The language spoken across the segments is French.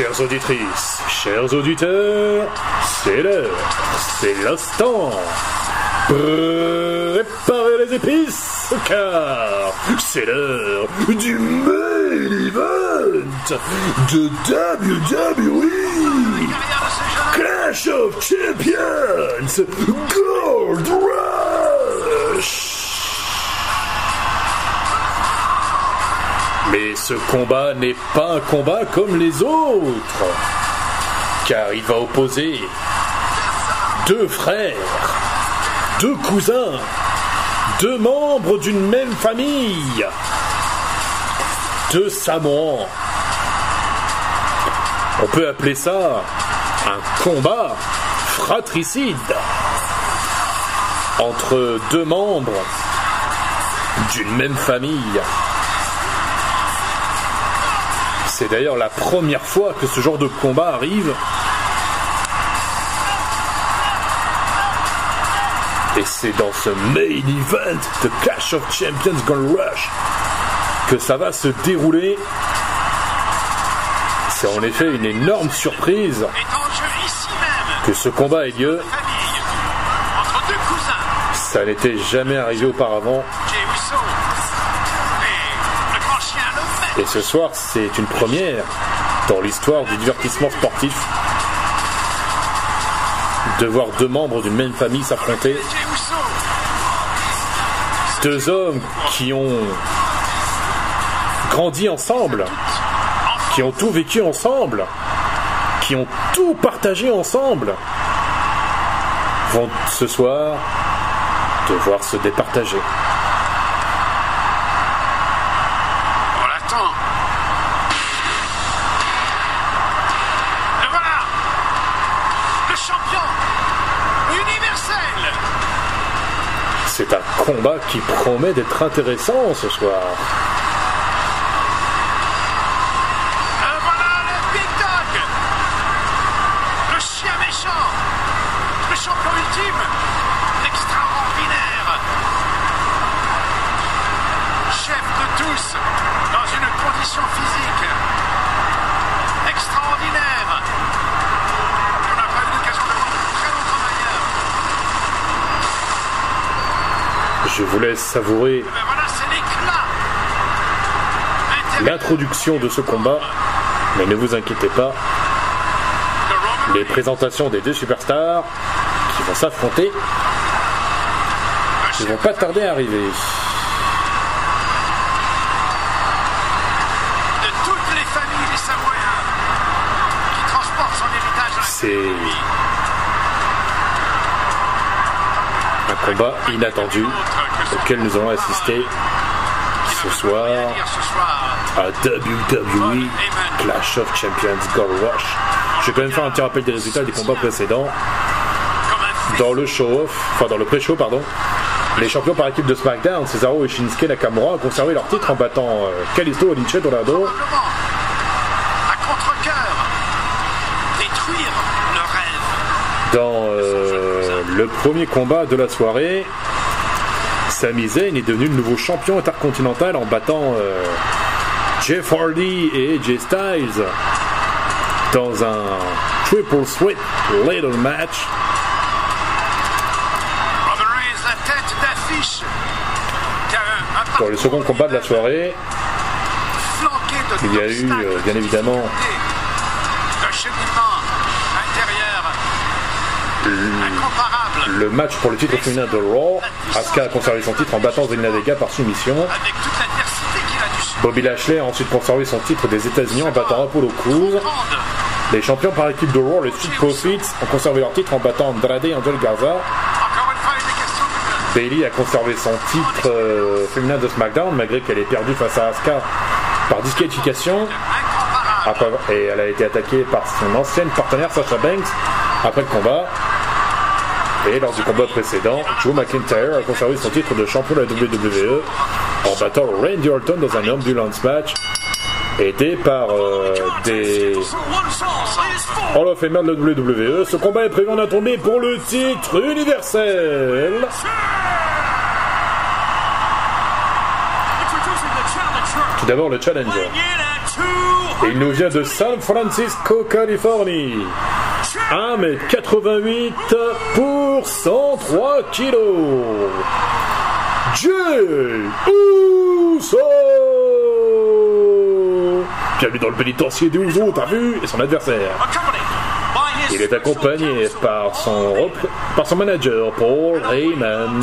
Chères auditrices, chers auditeurs, c'est l'heure, c'est l'instant. Préparez les épices, car c'est l'heure du main event de WWE Clash of Champions Gold Rush. Mais ce combat n'est pas un combat comme les autres, car il va opposer deux frères, deux cousins, deux membres d'une même famille, deux Samoans. On peut appeler ça un combat fratricide entre deux membres d'une même famille. C'est d'ailleurs la première fois que ce genre de combat arrive. Et c'est dans ce main event de Clash of Champions Gold Rush que ça va se dérouler. C'est en effet une énorme surprise que ce combat ait lieu. Ça n'était jamais arrivé auparavant. Et ce soir, c'est une première dans l'histoire du divertissement sportif de voir deux membres d'une même famille s'affronter. Deux hommes qui ont grandi ensemble, qui ont tout vécu ensemble, qui ont tout partagé ensemble, vont ce soir devoir se départager. On l'attend. Le voilà Le champion universel C'est un combat qui promet d'être intéressant ce soir. Vous laisse savourer c'est l'éclat l'introduction de ce combat, mais ne vous inquiétez pas, les présentations des deux superstars qui vont s'affronter ne vont pas tarder à arriver. de combat inattendu auquel nous allons assister ce soir à WWE Clash of Champions Gold Rush. Je vais quand même faire un petit rappel des résultats des combats précédents. Dans le show-off, enfin dans le pré-show, pardon, les champions par équipe de SmackDown, Cesaro et Shinsuke Nakamura, ont conservé leur titre en battant euh, Kalisto Lince Dorado le premier combat de la soirée. Sami Zayn est devenu le nouveau champion intercontinental en battant euh, Jeff Hardy et AJ Styles dans un triple threat ladder match. La tête d'affiche Dans le second combat de la soirée, il y a eu, euh, bien évidemment, incomparable le match pour le titre féminin de Raw. Asuka a conservé son titre en battant Zelina Vega par soumission. Bobby Lashley a ensuite conservé son titre des États-Unis en battant Apollo Crews. Grande. Les champions par équipe de Raw, les Street Profits, ont conservé leur titre en battant Andrade et Angel Garza. Bailey a conservé son titre euh, féminin de SmackDown malgré qu'elle ait perdu face à Asuka par disqualification. Après- et elle a été attaquée par son ancienne partenaire Sasha Banks après le combat. Et lors du combat précédent, Drew McIntyre a conservé son titre de champion de la WWE en battant Randy Orton dans un ambulance match aidé par euh, des Hall of Famer de la WWE. Ce combat est prévu en a tombé pour le titre universel. Tout d'abord le challenger. Il nous vient de San Francisco, Californie. 1m88 pour 103 kilos. Jay Uso Bienvenue dans le pénitencier des Uso, t'as vu Et son adversaire. Il est accompagné par son, manager Paul Heyman.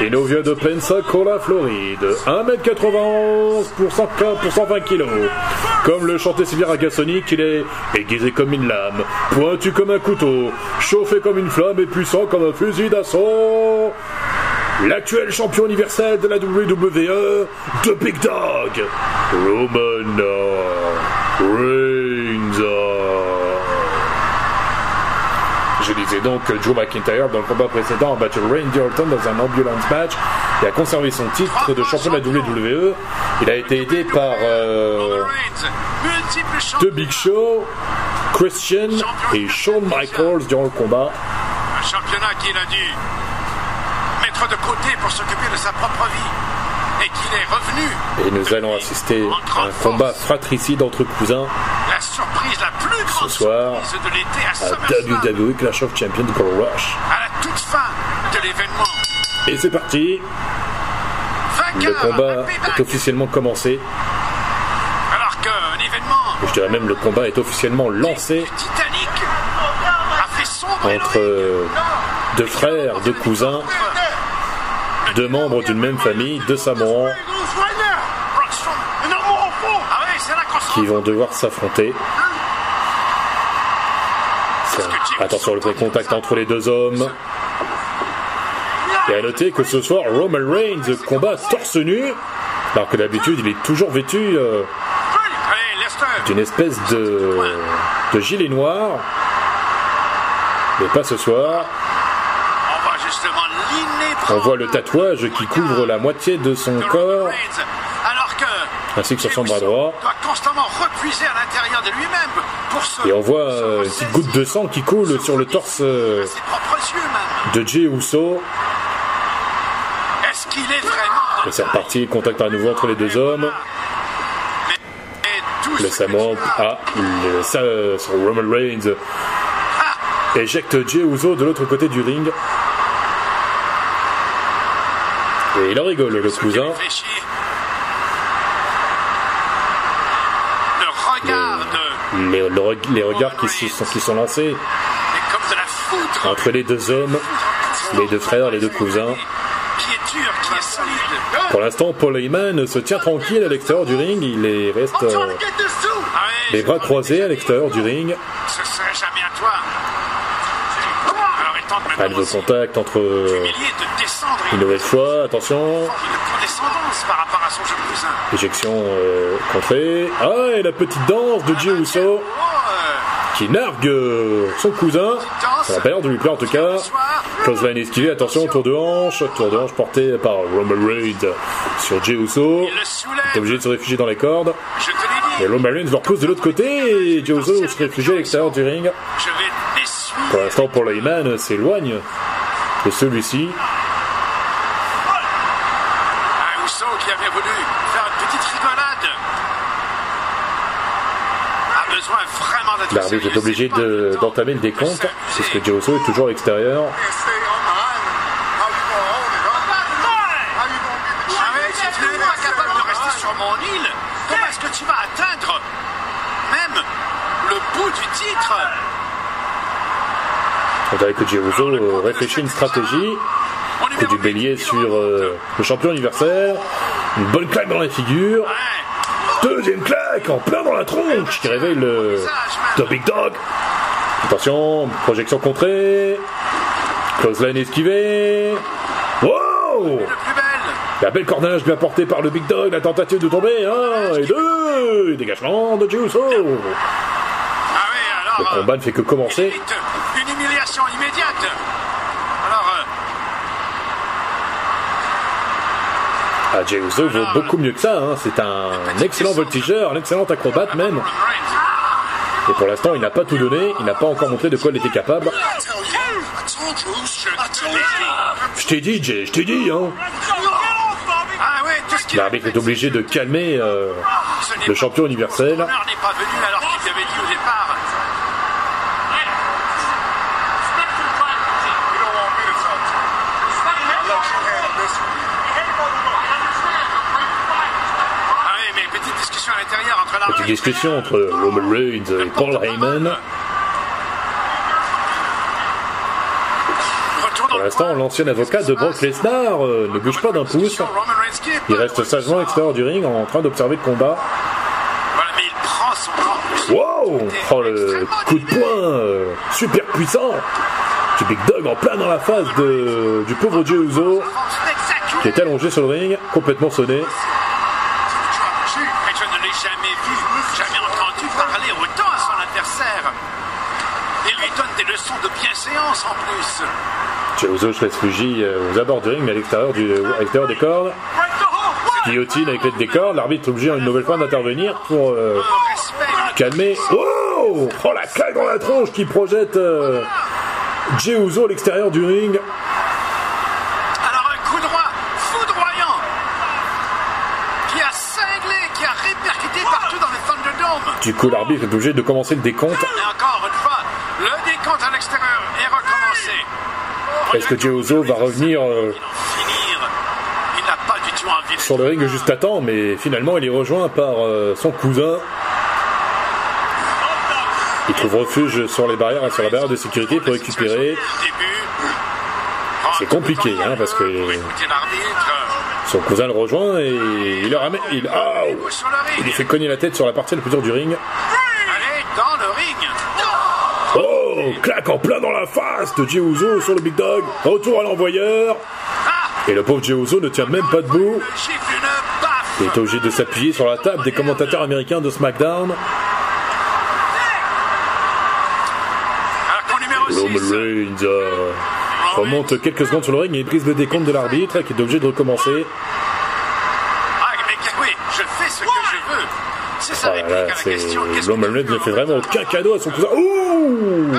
Il nous vient de Pensacola, Floride. 1m91 pour, 100 pour 120 kg. Comme le chantait Sylvia Ragassonic, il est aiguisé comme une lame, pointu comme un couteau, chauffé comme une flamme et puissant comme un fusil d'assaut. L'actuel champion universel de la WWE, The Big Dog, Roman Reigns. Disais donc Joe McIntyre, dans le combat précédent, a battu Randy Orton dans un ambulance match et a conservé son titre de champion de la WWE. Il a été aidé par euh, The Big Show, Christian et Shawn Michaels durant le combat. Un championnat qu'il a dû mettre de côté pour s'occuper de sa propre vie. Et qu'il est revenu. Et nous allons assister à un combat fratricide entre cousins Grande soir, à. WWE Clash of Champions Gold Rush. À la toute fin de l'événement. Et c'est parti, le combat est officiellement commencé. Alors qu'un événement Je dirais même le combat est officiellement lancé entre euh, deux frères, deux cousins, deux membres d'une même famille, deux Samoans. Ah qui vont devoir s'affronter. Attention le contact entre les deux hommes. Et à noter que ce soir, Roman Reigns combat torse nu, alors que d'habitude il est toujours vêtu euh, d'une espèce de, de gilet noir. Mais pas ce soir. On voit le tatouage qui couvre la moitié de son corps, ainsi que sur son bras droit. Et on voit euh, une petite goutte de sang qui coule sur le torse euh, de Jey Uso. Est-ce qu'il est vraiment Et c'est reparti, contact à nouveau entre les deux hommes. Le Samoan, ah, le, ça, son Roman Reigns éjecte Jey Uso de l'autre côté du ring. Et il en rigole, le cousin. réfléchit. Le regard de Les, les regards qui, sont, qui sont lancés de entre les deux hommes, les deux frères, les deux cousins. Pour l'instant, Paul Heyman se tient tranquille à l'extérieur du ring. Il est- reste euh, les bras croisés à l'extérieur du ring. Nouveau aussi contact entre euh, de une nouvelle fois. Attention, éjection euh, contrée. Ah, et la petite danse de Jey Uso qui nargue euh, son cousin. Ça l'air de lui plaire en tout cas. Clothesline esquivé, attention, tour de hanche. Tour de hanche porté par Roman Reigns sur Jey Uso. il est obligé de se réfugier dans les cordes. Et. Roman Reigns le repousse de l'autre côté et Jey se réfugie à l'extérieur du ring. Pour l'instant, Paul Heyman s'éloigne de celui-ci. Un Rousseau qui avait voulu faire une petite rigolade. A besoin vraiment d'être L'arbitre est obligé c'est pas de- le d'entamer décompte, s'amuser. puisque Jey Uso est toujours à l'extérieur. Que On dirait que euh, réfléchit une stratégie. Numéro du bélier sur euh, le champion universel. Une bonne claque dans la figure. Deuxième claque en plein dans la tronche qui réveille le The Big Dog. Attention, projection contrée. Clothesline esquivé. Wow le plus belle. La belle cornage bien portée par le Big Dog, la tentative de tomber, un et deux, et dégagement de Uso. Ah Le combat ne fait que commencer. limite, Une humiliation immédiate. Alors, euh, Ah, Jey Uso vaut beaucoup mieux que ça, hein. c'est un excellent voltigeur, un excellent acrobate même. Et pour l'instant, il n'a pas tout donné, il n'a pas encore montré de quoi il était capable. Je t'ai dit, Jay, je t'ai dit, hein. Ah L'arbitre est obligé de calmer euh, le champion universel. Connor n'est pas venu alors qu'il avait dit au départ. Ah oui, mais petite discussion à l'intérieur entre l'arbitre. Petite discussion entre Roman Reigns et Paul Heyman. Pour l'instant, l'ancien avocat de Brock Lesnar euh, ne bouge pas d'un pouce. Il reste sagement à l'extérieur du ring en train d'observer le combat. Il prend. Wow Oh le coup de poing euh, super puissant du Big Dog en plein dans la face de, du pauvre Jey Uso qui est allongé sur le ring, complètement sonné. En plus. Uso se réfugie euh, aux abords du ring mais à l'extérieur, du, à l'extérieur des cordes. Guillotine avec l'aide des cordes, l'arbitre est obligé une nouvelle fois d'intervenir pour euh, calmer. Wow Oh la claque dans la tronche qui projette euh, Jey Uso à l'extérieur du ring. Alors un coup droit foudroyant qui a cinglé, qui a répercuté partout dans le Thunderdome. Du coup l'arbitre est obligé de commencer le décompte. Est-ce que Uso va revenir euh, sur le ring juste à temps, mais finalement il est rejoint par euh, son cousin. Il trouve refuge sur les barrières et sur la barrière de sécurité pour récupérer. C'est compliqué, hein, parce que-. Son cousin le rejoint et il le ramène. Il, ah, fait cogner la tête sur la partie la plus dure du ring. Claque en plein dans la face de Jey Uso sur le Big Dog. Retour à l'envoyeur. Et le pauvre Jey Uso ne tient même pas debout. une. Il est obligé de s'appuyer sur la table des commentateurs américains de SmackDown. Alors qu'en numéro 6. Roman Reigns euh, remonte quelques secondes sur le ring et il brise le décompte de l'arbitre qui est obligé de recommencer. Ah, Ah là Roman Reigns ne fait vraiment aucun cadeau à son cousin. Ouh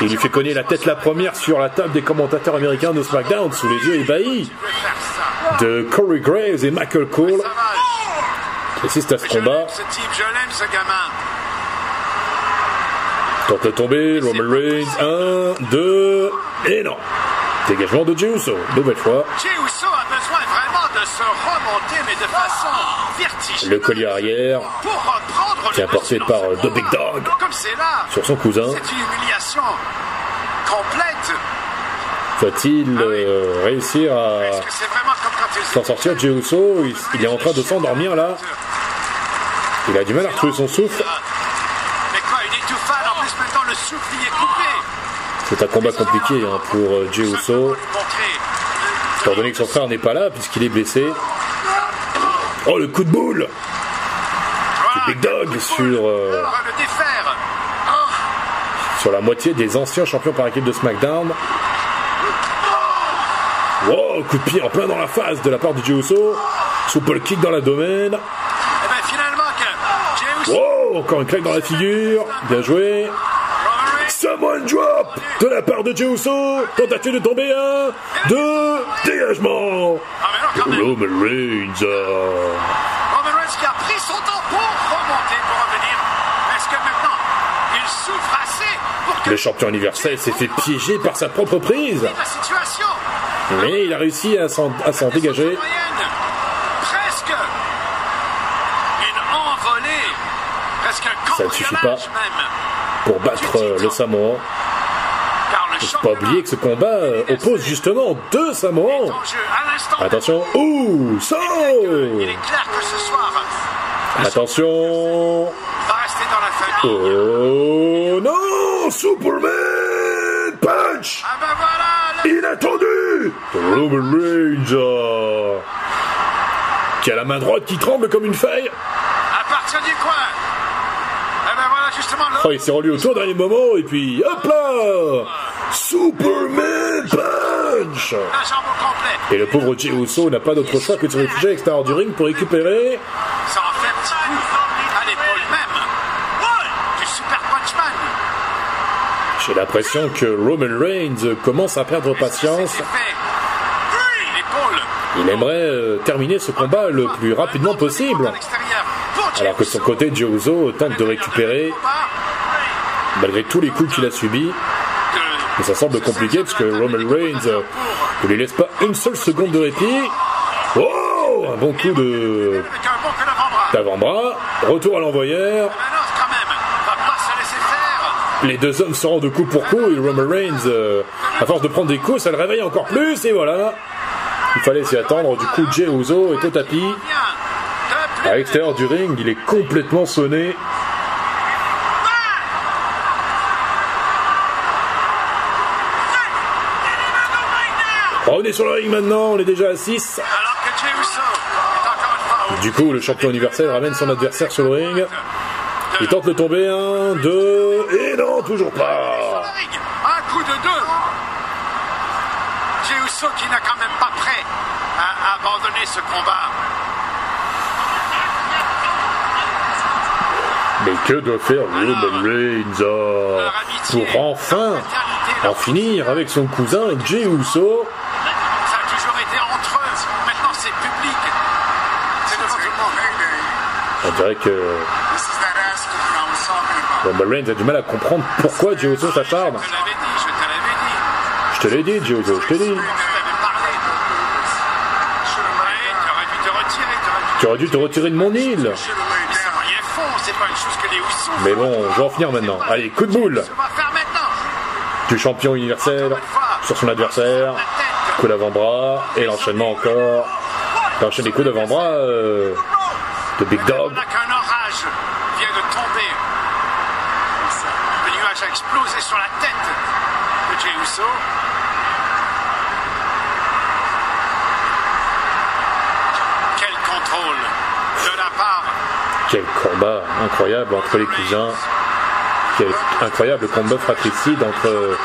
Il lui fait cogner la tête la première sur la table des commentateurs américains de SmackDown sous les yeux ébahis de Corey Graves et Michael Cole qui assistent à ce combat. Tente de tomber, Roman Reigns, 1, 2, et non Dégagement de Jey Uso, nouvelle fois. A besoin vraiment de se remonter, mais de façon vertigineuse. Le collier arrière Pour reprendre qui est apporté par euh, The Big. Dog sur son cousin. Va-t-il euh, réussir à s'en sortir Jey il, il est en train de s'endormir là. Il a du mal à retrouver son souffle. C'est un combat compliqué hein, pour euh, Jey Uso, étant donné que son frère n'est pas là puisqu'il est blessé. Oh le coup de boule Big Dog sur, euh, sur la moitié des anciens champions par équipe de SmackDown. Wow, coup de pied en plein dans la face de la part de Jey Uso. Super kick dans Jey Uso, Wow, encore une claque dans la figure. Bien joué. Roman Reigns, Samoan drop de la part de Jey Uso. Tentative de tomber un, deux, dégagement. Ah mais non, quand même. Roman Reigns. euh, Roman Reigns qui a pris son temps pour remonter, pour revenir. Est-ce que maintenant, il souffre assez pour que Le champion universel s'est fait piéger par sa propre prise. Mais il a réussi à s'en à s'en dégager. presque une envolée, presque un Ça ne suffit pas. pour battre le Samoan. Il faut championnat pas oublier que ce combat euh, oppose justement deux Samoans. Attention. Ouh, soir, Attention. Oh non Superman Punch Ah ben voilà, Inattendu euh, qui a la main droite qui tremble comme une feuille. à partir du coin. Ah voilà justement. Oh, il s'est rendu autour au dernier moment et puis hop là Superman Punch. Et le pauvre Jey Uso n'a pas d'autre choix que de se réfugier à l'extérieur du ring pour récupérer. Ça en fait un petit coup à l'épaule même. Du super punchman. J'ai l'impression que Roman Reigns commence à perdre patience. Il aimerait euh, terminer ce combat le plus rapidement possible. Alors que son côté, Jey Uso tente de récupérer malgré tous les coups qu'il a subis. Et ça semble compliqué parce que Roman Reigns euh, ne lui laisse pas une seule seconde de répit. Oh Un bon coup de d'avant-bras. Retour à l'envoyeur. Les deux hommes se rendent de coup pour coup et Roman Reigns, euh, à force de prendre des coups, ça le réveille encore plus et voilà. Il fallait s'y attendre. Du coup, Jey Uso est au tapis. À l'extérieur du ring, il est complètement sonné. On est sur le ring maintenant, on est déjà à 6. Du coup, le champion universel ramène son adversaire sur le ring. Il tente de tomber, un, deux, et non, toujours pas. Un coup de deux. Jey qui n'a quand même pas prêt à abandonner ce combat. Mais que doit faire Roman Reigns pour enfin en finir avec son cousin Jey Uso Ça a toujours été entre eux. Maintenant, c'est public. C'est. On dirait que Roman Reigns a du mal à comprendre pourquoi Jey Uso s'acharne. Je te l'avais dit, je te l'avais dit. Je te l'ai dit, Jey Uso, je te l'ai dit. Tu aurais dû te retirer de mon île. Mais bon, je vais en finir maintenant. Allez, coup de boule du champion universel sur son adversaire. Coup d'avant-bras et l'enchaînement encore. Il enchaîne les coups d'avant-bras euh, de Big Dog. On a qu'un orage vient de tomber. A explosé sur la tête de Jey Uso. Quel contrôle de la part Quel combat incroyable entre les cousins. Quel incroyable combat fratricide entre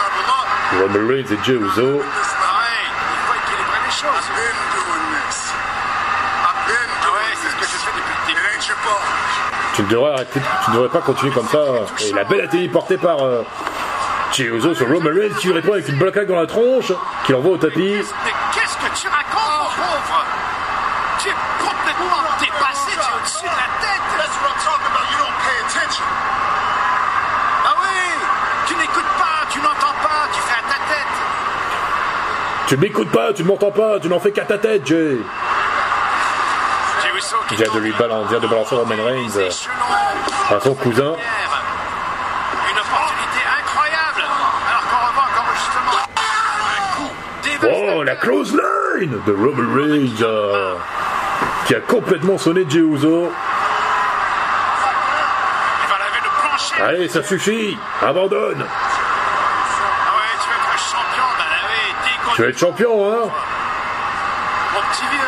Roman Reigns et Jey Uso. Ouais, il faut équilibrer les choses. Ouais, c'est ce que je fais depuis le début. Tu ne devrais arrêter, tu devrais pas continuer comme ça. Et la belle atterrie portée par euh, sur Roman Reigns qui lui répond avec une bloc dans la tronche, qui l'envoie au tapis. Mais qu'est-ce que tu racontes, mon pauvre? Tu es complètement dépassé, tu es au-dessus de la tête Ah oui Tu n'écoutes pas, tu n'entends pas, tu fais à ta tête Tu ne m'écoutes pas, tu ne m'entends pas, tu n'en fais qu'à ta tête, Jay. Jey Uso qui Il vient de lui balancer, vient de balancer Roman Reigns euh, à son cousin. Une opportunité incroyable Alors qu'on revoit encore justement un coup dévastateur. Oh, la close line de Roman Reigns euh, qui a complètement sonné Jey Uso. Allez, ça suffit, abandonne. Ah tu vas être champion, hein Mon petit vieux,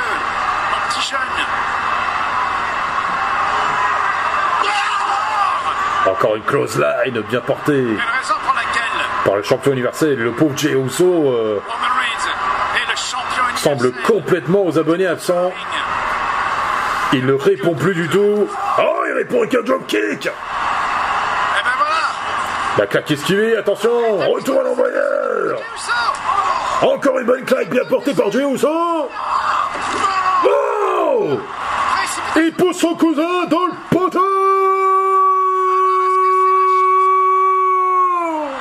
Encore une close line bien portée. Une raison pour laquelle par le champion universel. Le pauvre Jey Uso euh, est semble complètement aux abonnés absents. Il ne répond plus du tout. Oh, il répond avec un dropkick Et ben voilà. La claque esquivée, attention Retour à l'envoyeur. Uso. Encore une bonne claque bien portée par Jey Uso. Oh. Précipité. Il pousse son cousin dans le poteau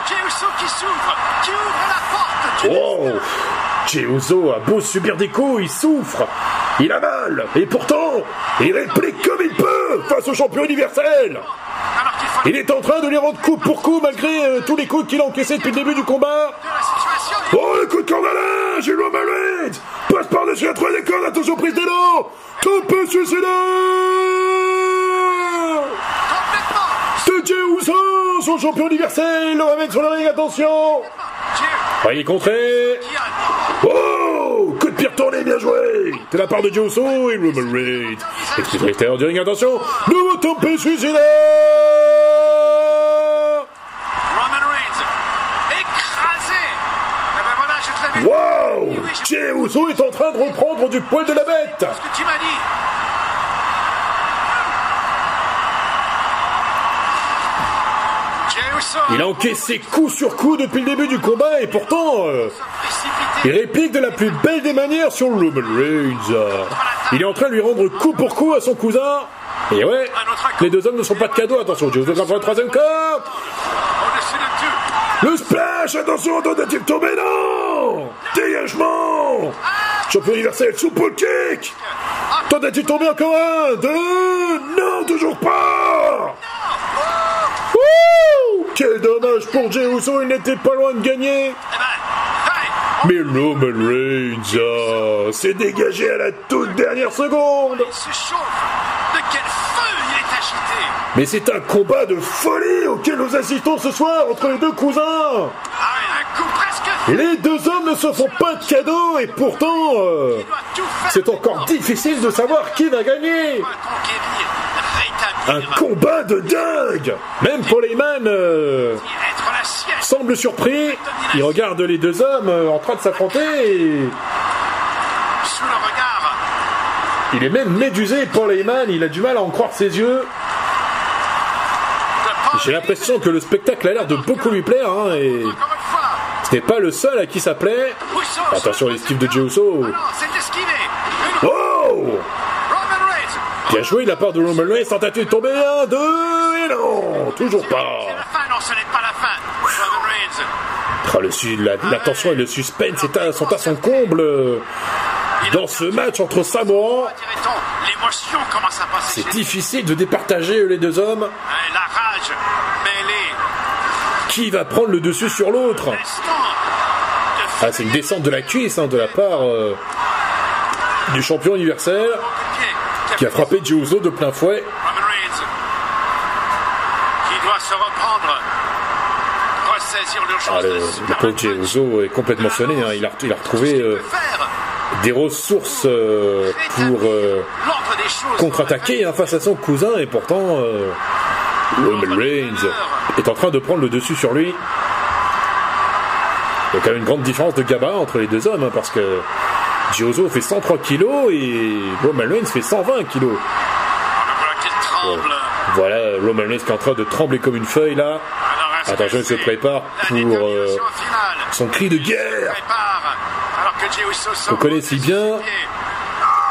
Jey Uso qui s'ouvre, qui ouvre la porte du Oh Uso a beau subir des coups, il souffre. Il a mal Et pourtant, il réplique comme il peut face au champion universel. Il est en train de les rendre coup pour coup malgré euh, tous les coups qu'il a encaissés depuis le début du combat. Oh le coup de Roman Reigns Passe par-dessus la troisième corde, attention prise d'élan. Suicidaire Complètement de Jey Uso, son champion universel, il le ramène sur le ring, attention. Ah, il est contré Oh Coup de pied retourné, bien joué De la part de Jey Uso et Roman Reigns. Explique à l'extérieur du ring, attention Nouveau tombé suicidaire. Wow Jey Uso est en train de reprendre du poil de la bête. Jey. Il a encaissé coup sur coup depuis le début du combat et pourtant, euh. Il réplique de la plus belle des manières sur Roman Reigns. Il est en train de lui rendre coup pour coup à son cousin. Et ouais, les deux hommes ne sont pas de cadeau. Attention, Joe pour le troisième corps. Le splash, attention, tentative tombée, non! Dégagement! Champion universel, super kick! Tentative tombée, encore un, deux, non, toujours pas! Quel dommage pour Jey il n'était pas loin de gagner Mais Roman Reigns s'est dégagé à la toute dernière seconde il se chauffe. De quel feu il est agité. Mais c'est un combat de folie auquel nous assistons ce soir entre les deux cousins Ah. Les deux hommes ne se font pas de cadeaux et pourtant, euh, c'est encore difficile de savoir qui va gagner. pour Un combat de dingue Même Paul Heyman euh, être la sienne. Semble surpris. Il regarde les deux hommes euh, en train de s'affronter et Sous le regard il est même médusé, Paul Heyman. Il a du mal à en croire ses yeux. J'ai l'impression que le spectacle a l'air de beaucoup lui plaire. hein, et ce n'est pas le seul à qui ça plaît. Uso, Attention l'esquive de Jey Uso. Non, c'est esquivé. Une Oh. Bien joué de la part de Roman Reigns. Tentative de tomber. Un, deux, et non Toujours pas. Ah, le la, la tension et le suspense est à- sont à son comble euh, dans ce match entre passer. C'est difficile de départager les deux hommes. La rage. Qui va prendre le dessus sur l'autre? Ah, c'est une descente de la cuisse hein, de la part euh, du champion universel qui a frappé Jey Uso de plein fouet. Qui doit se reprendre. Ah, le, Punch. Uso est complètement sonné. hein. Il, a, retrouvé euh, des ressources euh, pour euh, contre-attaquer hein, face à son cousin et pourtant Roman Reigns est en train de prendre le dessus sur lui. Il y a quand même une grande différence de gabarit entre les deux hommes hein, parce que Uso fait 103 kilos et Roman Reigns fait 120 kilos. Voilà Roman Reigns qui est en train de trembler comme une feuille là. Attention, il se prépare pour, euh, Son cri de guerre. sort connaît si bien.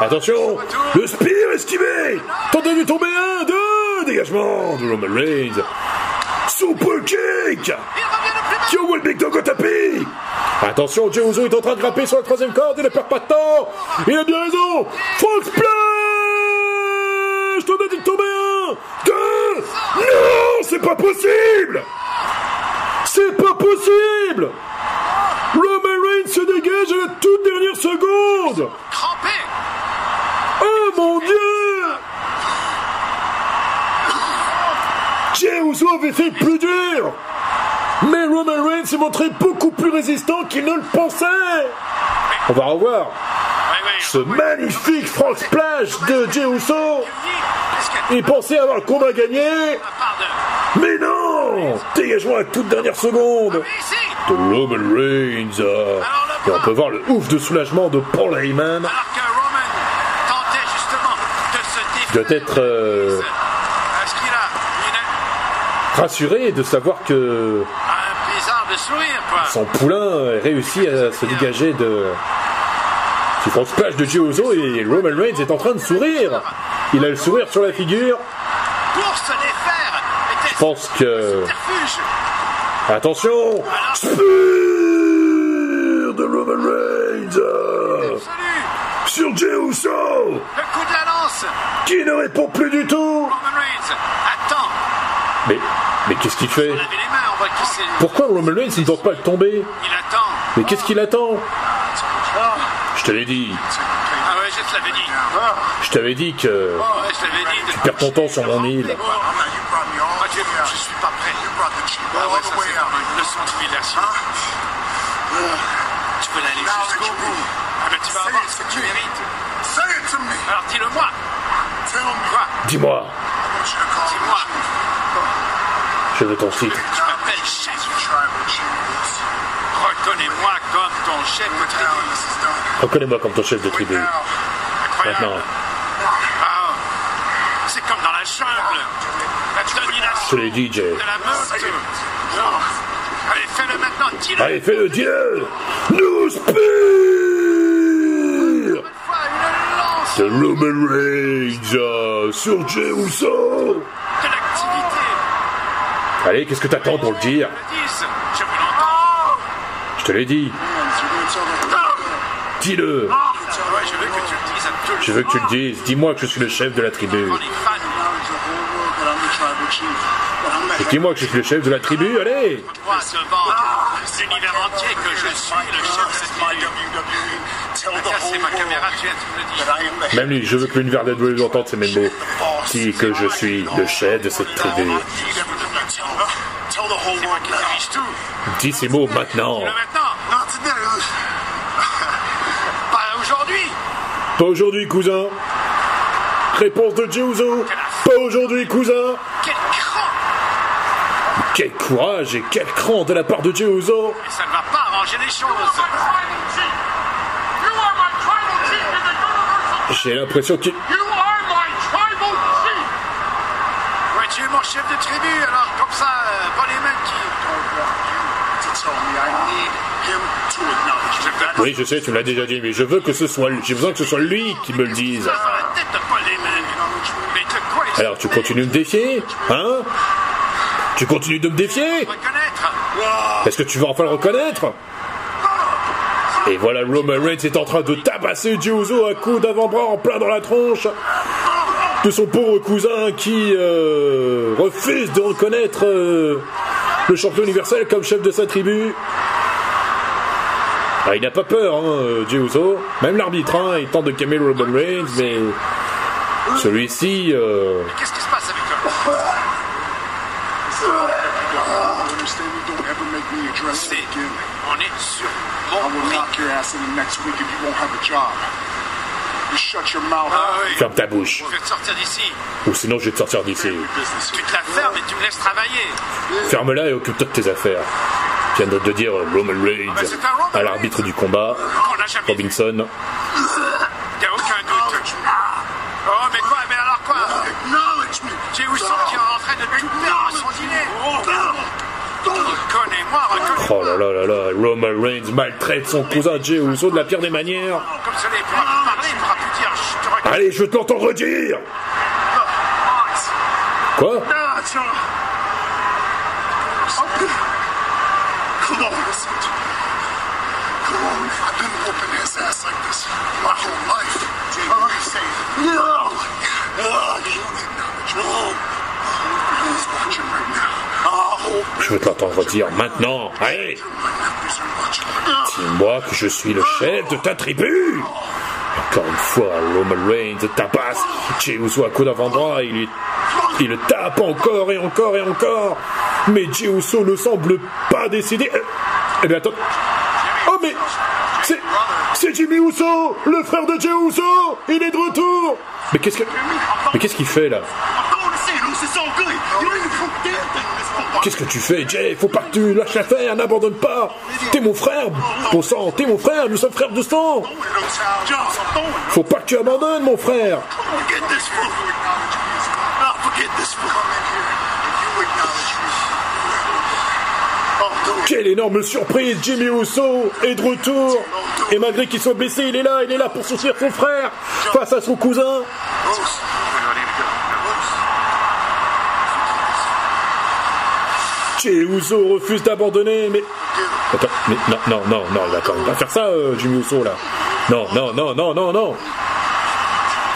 Attention Le spear esquivé. Tentez de tomber un, deux Dégagement de Roman Reigns. Super kick. Il revient de tapis. Attention, Jey est en train de grimper sur la troisième corde, il ne perd pas de temps. Il a bien raison. Frog Splash Tentez de tomber un, deux. Non C'est pas possible C'est pas possible! Roman Reigns se dégage à la toute dernière seconde! Crampé. Oh mon dieu! Jey Uso avait fait plus dur! Mais Roman Reigns s'est montré beaucoup plus résistant qu'il ne le pensait! On va revoir ce magnifique frog splash de Jey Uso Il pensait avoir le combat gagné. Mais non À la toute dernière seconde de Roman Reigns Et on peut voir le ouf de soulagement de Paul Heyman se doit être euh, rassuré de savoir que son poulain a réussi à se dégager de du front splash de Uso et Roman Reigns est en train de sourire. Il a le sourire sur la figure. Pour se défaire était Je pense que attention, spear de Roman Reigns! Salut! Sur Jey Uso! Le coup de la lance! Qui ne répond plus du tout? Roman Reigns attend. Mais mais qu'est-ce qu'il fait? Il avait les mains, on voit qu'il s'est... Pourquoi Roman Reigns ne tente pas le tomber? Il attend. Mais qu'est-ce qu'il attend? Je te l'ai dit. Ah ouais, je te l'avais dit. Je t'avais dit que Oh ouais, je te l'avais dit. tu perds ton temps sur mon île. Oh, moi, je, je suis pas prêt Ah ouais, ça c'est une leçon d'humiliation Tu peux l'aller jusqu'au bout. Ah ben tu vas avoir ce que tu mérites. Alors dis-le-moi Quoi? Dis-moi, Dis-moi. Je veux ton titre. Je m'appelle chef. Reconnais-moi comme ton chef de tribu. Reconnais-moi comme ton chef de tribu. Incroyable. Maintenant, Ah, C'est comme dans la jungle La je te domination l'ai dit, Jay. de la meute Non Allez, fais-le maintenant, dis-le Allez, fais-le, dis-le nous Roman Reigns euh, sur Jey Uso. de l'activité. Allez, qu'est-ce que t'attends pour le dire? Le 10, je te l'ai dit. Dis-le. Ouais, je veux que tu le dises à tout le Je veux que tu le dises. Dis-moi que je suis le chef de la tribu. monde. Dis-moi que je suis le chef de la tribu, allez croient devant l'univers entier que je suis le chef de cette tribu. Ça, c'est ma caméra, tu viens de me le dire. Même lui, je veux que l'univers d'Edward entende ces mêmes mots. Dis que je suis le chef de cette tribu. Dis ces mots maintenant. Pas aujourd'hui Pas aujourd'hui, cousin. Réponse de Jey Uso. Pas aujourd'hui, cousin. Quel courage et quel cran de la part de Jey Uso. Et ça ne va pas arranger les choses. J'ai l'impression qu'il... Ouais, tu es mon chef de tribu, alors comme ça, euh, pas les qui... Oui, je sais, tu me l'as déjà dit, mais je veux que ce soit lui. J'ai besoin que ce soit lui qui me le dise. Alors, tu continues de me défier Hein? Tu continues de me défier Est-ce que tu vas enfin le reconnaître Et voilà, Roman Reigns est en train de tabasser Uso à coups d'avant-bras en plein dans la tronche de son pauvre cousin qui euh, refuse de reconnaître euh, le champion universel comme chef de sa tribu. Ah, il n'a pas peur, hein, Jey. Même l'arbitre, hein, il tente de calmer Roman Reigns, mais celui-ci... euh, Qu'est-ce qui se passe avec toi C'est... On est sur mon prix. Ah oui. ferme ta bouche, Je vais te sortir d'ici. ou sinon je vais te sortir d'ici. Tu te la fermes et tu me laisses travailler. Ferme-la et occupe-toi de tes affaires. Vient de dire Roman Reigns à l'arbitre du combat. Robinson. Y a aucun doute. Oh, mais quoi Mais alors quoi J'ai Uso qui est Reconnais-moi. Oh là là là là, Roman Reigns maltraite son cousin Jey Uso de la pire des manières. Comme cela, il pourra plus parler, il pourra plus dire je te reconnais. Allez, je te l'entendre redire Quoi? Je te l'entendre dire maintenant. Allez, dis-moi que je suis le chef de ta tribu Encore une fois, Roman Reigns tabasse Jey Uso à coup d'avant-bras, il, il le tape encore et encore et encore. Mais Jey Uso ne semble pas décider. Euh, Eh bien attends. Oh mais c'est c'est Jimmy Uso, le frère de Jey Uso. Il est de retour. Mais qu'est-ce que mais qu'est-ce qu'il fait là? Qu'est-ce que tu fais, Jay? Faut pas que tu lâches l'affaire, n'abandonne pas. T'es mon frère Bon sang, t'es mon frère, nous sommes frères de sang. Faut pas que tu abandonnes, mon frère. Quelle énorme surprise Jimmy Uso est de retour. Et malgré qu'il soit blessé, il est là, il est là pour soutenir son frère face à son cousin Jey refuse d'abandonner, mais... Attends, mais non, non, non, non, il va faire ça, euh, Jimmy là. Non, non, non, non, non, non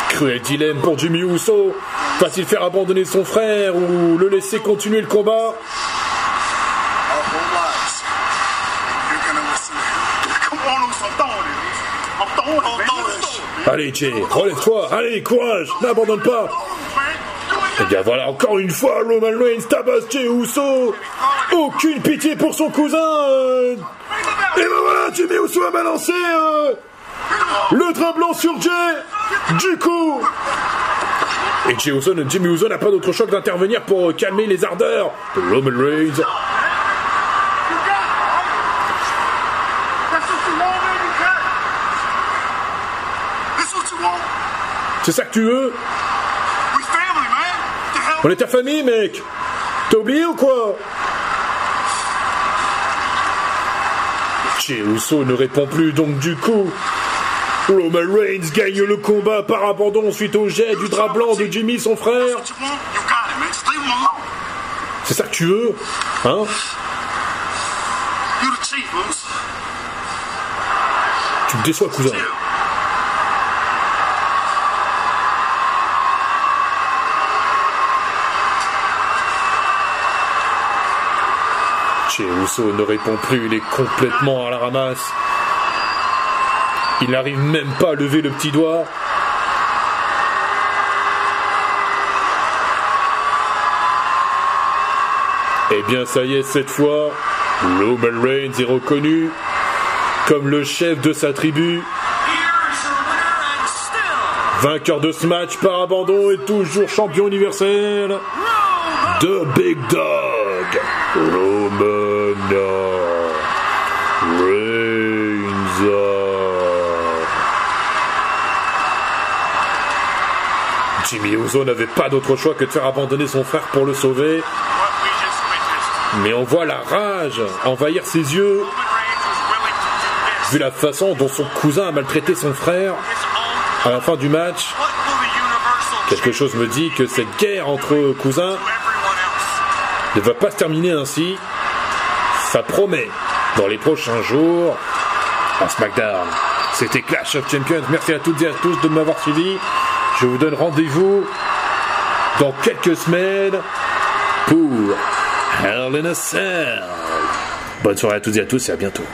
Cruel dilemme pour Jimmy Uso. Va-t-il faire abandonner son frère ou le laisser continuer le combat? Allez, Jay, relève-toi, allez, courage, n'abandonne pas Et bien voilà, encore une fois, Roman Reigns tabasse Jey Uso Aucune pitié pour son cousin euh. Et ben voilà, Jimmy Uso a balancé euh, le drap blanc sur Jay Du coup Et Jey Jimmy Uso n'a pas d'autre choix que d'intervenir pour euh, calmer les ardeurs de Roman Reigns. C'est ça que tu veux We family, man. The hell? On est ta famille, mec T'as oublié ou quoi? Uso ne répond plus, donc du coup, Roman Reigns gagne le combat par abandon suite au jet du drap blanc de Jimmy, son frère. C'est ça que tu veux Hein? Tu me déçois, cousin. Ne répond plus, il est complètement à la ramasse. Il n'arrive même pas à lever le petit doigt. Eh bien, ça y est, cette fois, Roman Reigns est reconnu comme le chef de sa tribu. Vainqueur de ce match par abandon et toujours champion universel. The Big Dog. Roman Jimmy Uso n'avait pas d'autre choix que de faire abandonner son frère pour le sauver. Mais on voit la rage envahir ses yeux, vu la façon dont son cousin a maltraité son frère à la fin du match. Quelque chose me dit que cette guerre entre cousins ne va pas se terminer ainsi. Ça promet dans les prochains jours à SmackDown. C'était Clash of Champions. Merci à toutes et à tous de m'avoir suivi. Je vous donne rendez-vous dans quelques semaines pour Hell in a Cell. Bonne soirée à toutes et à tous et à bientôt.